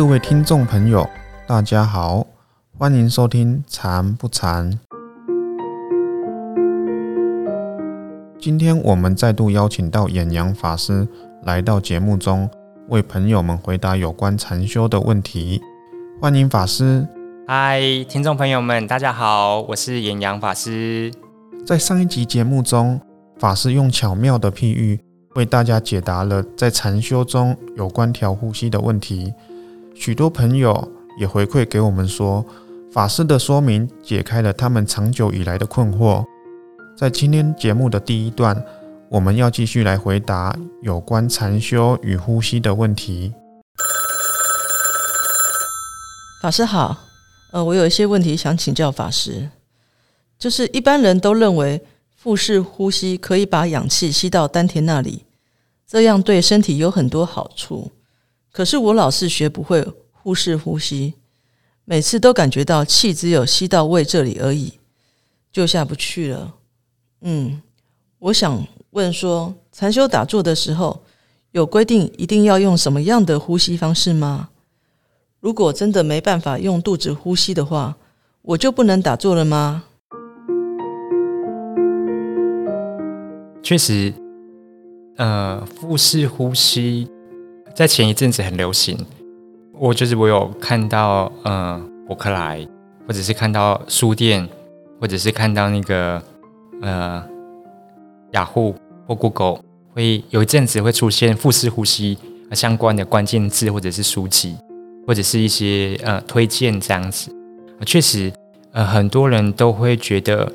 各位听众朋友，大家好，欢迎收听《禅不禅》。今天我们再度邀请到演阳法师来到节目中，为朋友们回答有关禅修的问题。欢迎法师。嗨，听众朋友们，大家好，我是演阳法师。在上一集节目中，法师用巧妙的譬喻为大家解答了在禅修中有关调呼吸的问题。许多朋友也回馈给我们说，法师的说明解开了他们长久以来的困惑。在今天节目的第一段，我们要继续来回答有关禅修与呼吸的问题。法师好，呃，我有一些问题想请教法师。就是一般人都认为腹式呼吸可以把氧气吸到丹田那里，这样对身体有很多好处。可是我老是学不会腹式呼吸，每次都感觉到气只有吸到胃这里而已，就下不去了。嗯，我想问说，禅修打坐的时候有规定一定要用什么样的呼吸方式吗？如果真的没办法用肚子呼吸的话，我就不能打坐了吗？确实，呃，腹式呼吸在前一阵子很流行。我就是我有看到，呃，博客来，或者是看到书店，或者是看到那个。呃，雅虎或 Google 会有一阵子会出现腹式呼吸相关的关键字，或者是书籍，或者是一些呃推荐这样子。确实，呃，很多人都会觉得，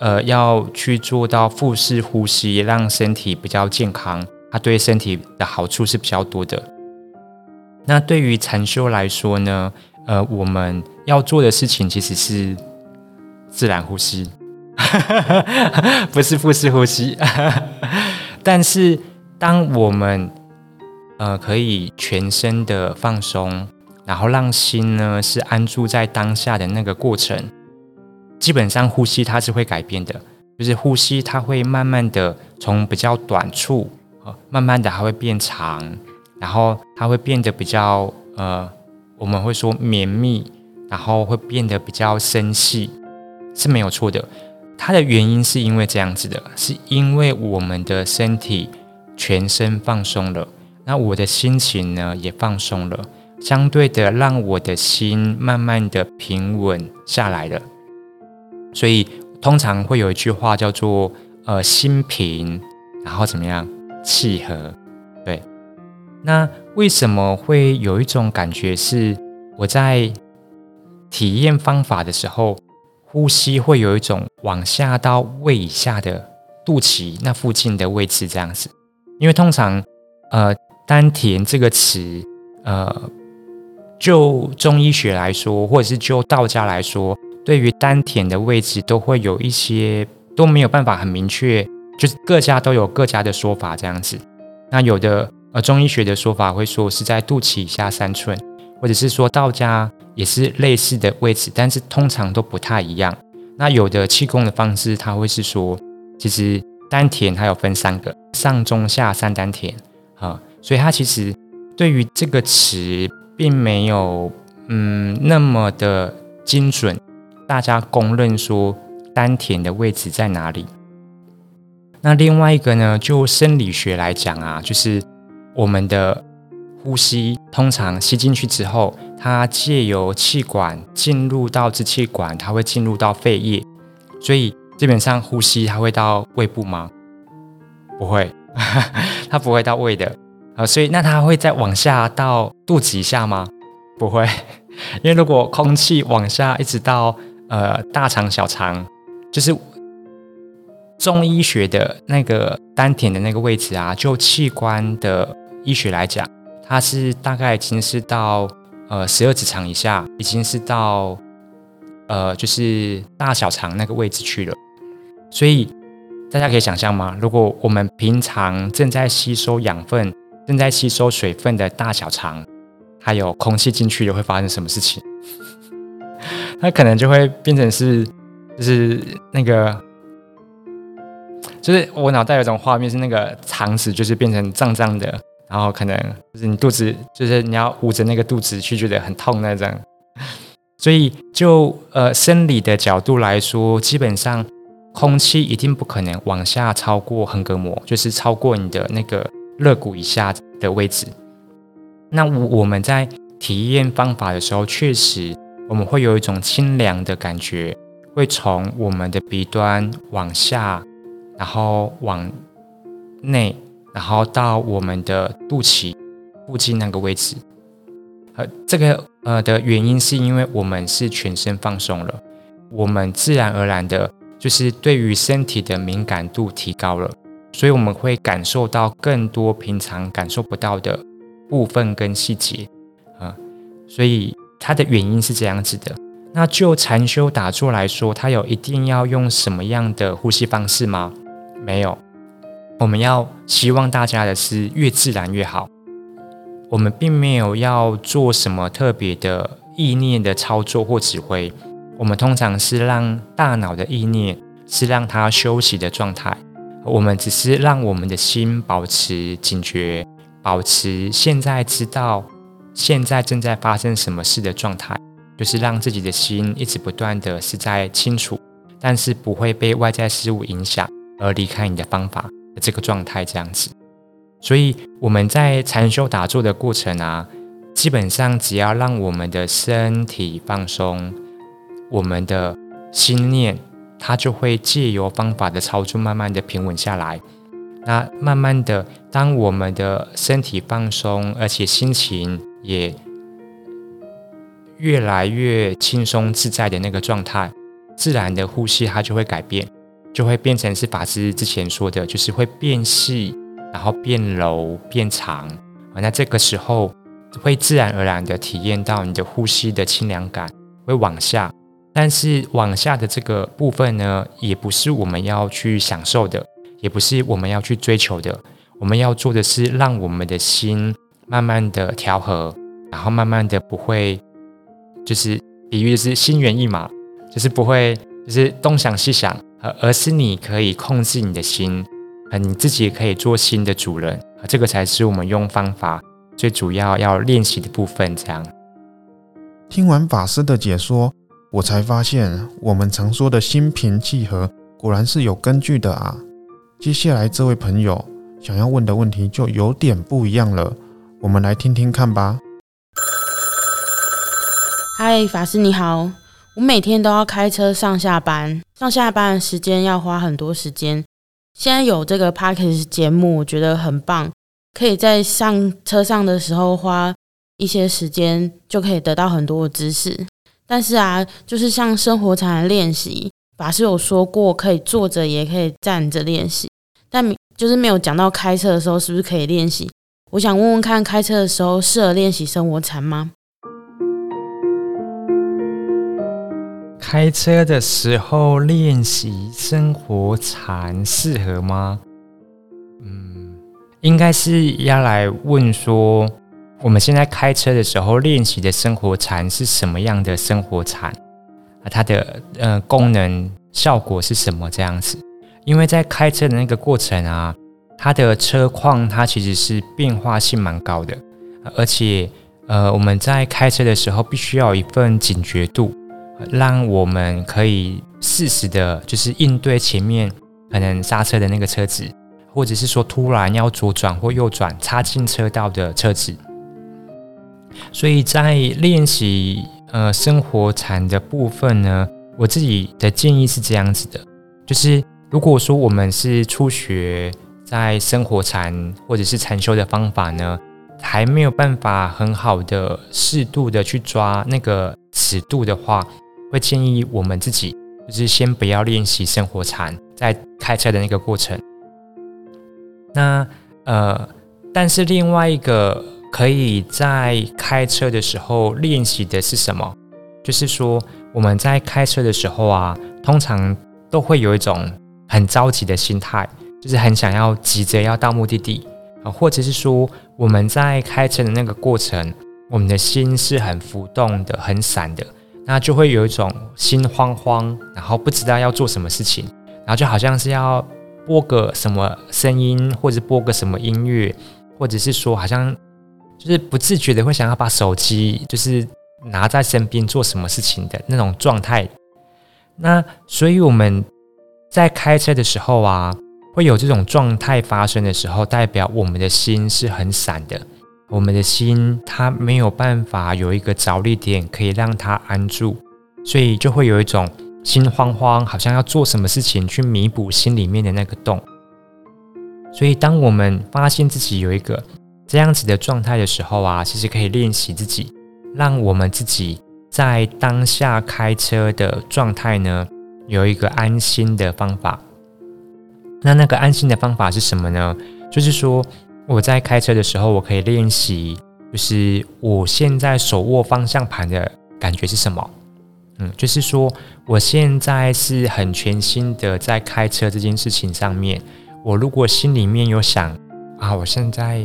呃，要去做到腹式呼吸，让身体比较健康，它对身体的好处是比较多的。那对于禅修来说呢，呃，我们要做的事情其实是自然呼吸。不是腹式呼吸，但是当我们呃可以全身的放松，然后让心呢是安住在当下的那个过程，基本上呼吸它是会改变的，就是呼吸它会慢慢的从比较短促慢慢的它会变长，然后它会变得比较呃我们会说绵密，然后会变得比较深细，是没有错的。它的原因是因为这样子的，是因为我们的身体全身放松了，那我的心情呢也放松了，相对的让我的心慢慢的平稳下来了。所以通常会有一句话叫做“呃心平”，然后怎么样契合？对。那为什么会有一种感觉是我在体验方法的时候？呼吸会有一种往下到胃以下的肚脐那附近的位置这样子，因为通常呃丹田这个词呃就中医学来说，或者是就道家来说，对于丹田的位置都会有一些都没有办法很明确，就是各家都有各家的说法这样子。那有的呃中医学的说法会说是在肚脐以下三寸，或者是说道家。也是类似的位置，但是通常都不太一样。那有的气功的方式，它会是说，其实丹田它有分三个，上中下三丹田啊，所以它其实对于这个词并没有嗯那么的精准。大家公认说丹田的位置在哪里？那另外一个呢，就生理学来讲啊，就是我们的。呼吸通常吸进去之后，它借由气管进入到支气管，它会进入到肺叶，所以基本上呼吸它会到胃部吗？不会，它不会到胃的啊。所以那它会再往下到肚脐下吗？不会，因为如果空气往下一直到呃大肠小肠，就是中医学的那个丹田的那个位置啊，就器官的医学来讲。它是大概已经是到呃十二指肠以下，已经是到呃就是大小肠那个位置去了。所以大家可以想象吗？如果我们平常正在吸收养分、正在吸收水分的大小肠，还有空气进去了，会发生什么事情？它可能就会变成是，就是那个，就是我脑袋有一种画面是那个肠子就是变成胀胀的。然后可能就是你肚子，就是你要捂着那个肚子去觉得很痛那种。所以就呃生理的角度来说，基本上空气一定不可能往下超过横膈膜，就是超过你的那个肋骨以下的位置。那我我们在体验方法的时候，确实我们会有一种清凉的感觉，会从我们的鼻端往下，然后往内。然后到我们的肚脐附近那个位置，呃，这个呃的原因是因为我们是全身放松了，我们自然而然的，就是对于身体的敏感度提高了，所以我们会感受到更多平常感受不到的部分跟细节，啊，所以它的原因是这样子的。那就禅修打坐来说，它有一定要用什么样的呼吸方式吗？没有。我们要希望大家的是越自然越好。我们并没有要做什么特别的意念的操作或指挥。我们通常是让大脑的意念是让它休息的状态。我们只是让我们的心保持警觉，保持现在知道现在正在发生什么事的状态，就是让自己的心一直不断的是在清楚，但是不会被外在事物影响而离开你的方法。这个状态这样子，所以我们在禅修打坐的过程啊，基本上只要让我们的身体放松，我们的心念它就会借由方法的操作，慢慢的平稳下来。那慢慢的，当我们的身体放松，而且心情也越来越轻松自在的那个状态，自然的呼吸它就会改变。就会变成是法师之前说的，就是会变细，然后变柔、变长啊。那这个时候会自然而然的体验到你的呼吸的清凉感会往下，但是往下的这个部分呢，也不是我们要去享受的，也不是我们要去追求的。我们要做的是让我们的心慢慢的调和，然后慢慢的不会，就是比喻是心猿意马，就是不会，就是东想西想。而而是你可以控制你的心，呃，你自己也可以做心的主人，啊，这个才是我们用方法最主要要练习的部分。这样，听完法师的解说，我才发现我们常说的心平气和，果然是有根据的啊。接下来这位朋友想要问的问题就有点不一样了，我们来听听看吧。嗨，法师你好。我每天都要开车上下班，上下班的时间要花很多时间。现在有这个 p a r k e 节目，我觉得很棒，可以在上车上的时候花一些时间，就可以得到很多的知识。但是啊，就是像生活禅练习，法师有说过可以坐着也可以站着练习，但就是没有讲到开车的时候是不是可以练习。我想问问看，开车的时候适合练习生活禅吗？开车的时候练习生活禅适合吗？嗯，应该是要来问说，我们现在开车的时候练习的生活禅是什么样的生活禅啊？它的呃功能效果是什么这样子？因为在开车的那个过程啊，它的车况它其实是变化性蛮高的，而且呃我们在开车的时候必须要有一份警觉度。让我们可以适时的，就是应对前面可能刹车的那个车子，或者是说突然要左转或右转插进车道的车子。所以在练习呃生活禅的部分呢，我自己的建议是这样子的：，就是如果说我们是初学在生活禅或者是禅修的方法呢，还没有办法很好的适度的去抓那个尺度的话。会建议我们自己，就是先不要练习生活禅，在开车的那个过程。那呃，但是另外一个可以在开车的时候练习的是什么？就是说我们在开车的时候啊，通常都会有一种很着急的心态，就是很想要急着要到目的地啊，或者是说我们在开车的那个过程，我们的心是很浮动的、很散的。那就会有一种心慌慌，然后不知道要做什么事情，然后就好像是要播个什么声音，或者播个什么音乐，或者是说好像就是不自觉的会想要把手机就是拿在身边做什么事情的那种状态。那所以我们在开车的时候啊，会有这种状态发生的时候，代表我们的心是很散的，我们的心它没有办法有一个着力点可以让它安住，所以就会有一种心慌慌，好像要做什么事情去弥补心里面的那个洞。所以当我们发现自己有一个这样子的状态的时候啊，其实可以练习自己，让我们自己。在当下开车的状态呢，有一个安心的方法。那那个安心的方法是什么呢？就是说我在开车的时候，我可以练习，就是我现在手握方向盘的感觉是什么？嗯，就是说我现在是很全心的在开车这件事情上面。我如果心里面有想啊，我现在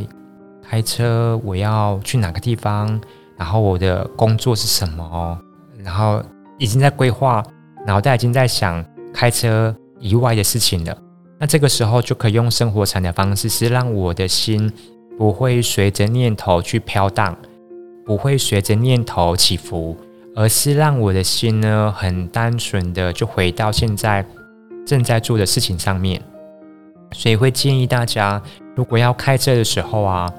开车，我要去哪个地方？然后我的工作是什么？然后已经在规划，脑袋已经在想开车以外的事情了。那这个时候就可以用生活禅的方式，是让我的心不会随着念头去飘荡，不会随着念头起伏，而是让我的心呢很单纯的就回到现在正在做的事情上面。所以会建议大家，如果要开车的时候啊，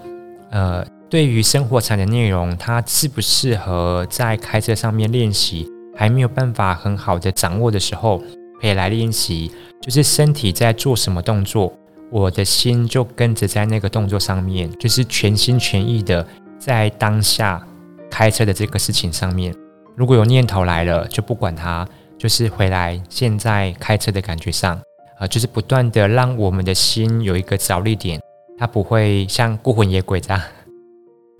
呃。对于生活禅的内容，它适不适合在开车上面练习？还没有办法很好的掌握的时候，可以来练习。就是身体在做什么动作，我的心就跟着在那个动作上面，就是全心全意的在当下开车的这个事情上面。如果有念头来了，就不管它，就是回来现在开车的感觉上，啊，就是不断的让我们的心有一个着力点，它不会像孤魂野鬼这样。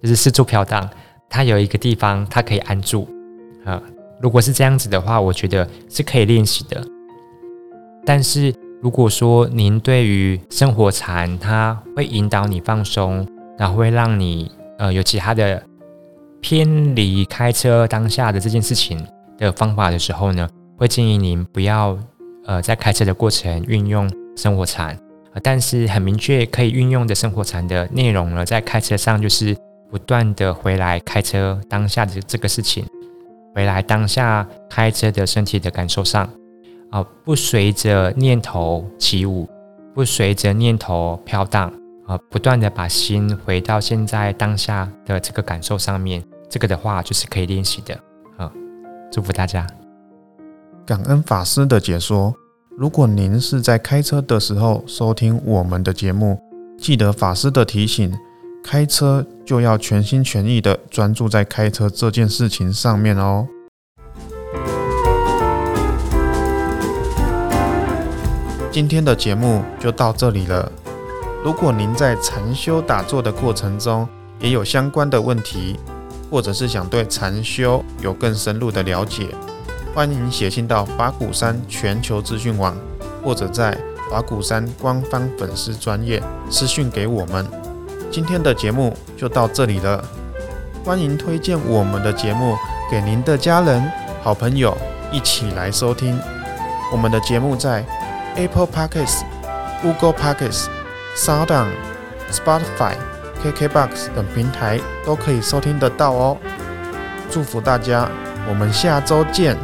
就是四处飘荡，它有一个地方它可以安住啊。如果是这样子的话，我觉得是可以练习的。但是如果说您对于生活禅，它会引导你放松，然后会让你呃有其他的偏离开车当下的这件事情的方法的时候呢，会建议您不要呃在开车的过程运用生活禅。但是很明确可以运用的生活禅的内容呢，在开车上就是。不断的回来开车当下的这个事情，回来当下开车的身体的感受上，啊，不随着念头起舞，不随着念头飘荡，啊，不断的把心回到现在当下的这个感受上面，这个的话就是可以练习的，啊，祝福大家，感恩法师的解说。如果您是在开车的时候收听我们的节目，记得法师的提醒。开车就要全心全意的专注在开车这件事情上面哦。今天的节目就到这里了。如果您在禅修打坐的过程中也有相关的问题，或者是想对禅修有更深入的了解，欢迎写信到法鼓山全球资讯网，或者在法鼓山官方粉丝专业私讯给我们。今天的节目就到这里了，欢迎推荐我们的节目给您的家人、好朋友一起来收听。我们的节目在 Apple Podcasts、Google Podcasts、Sound、Spotify、KKBox 等平台都可以收听得到哦。祝福大家，我们下周见。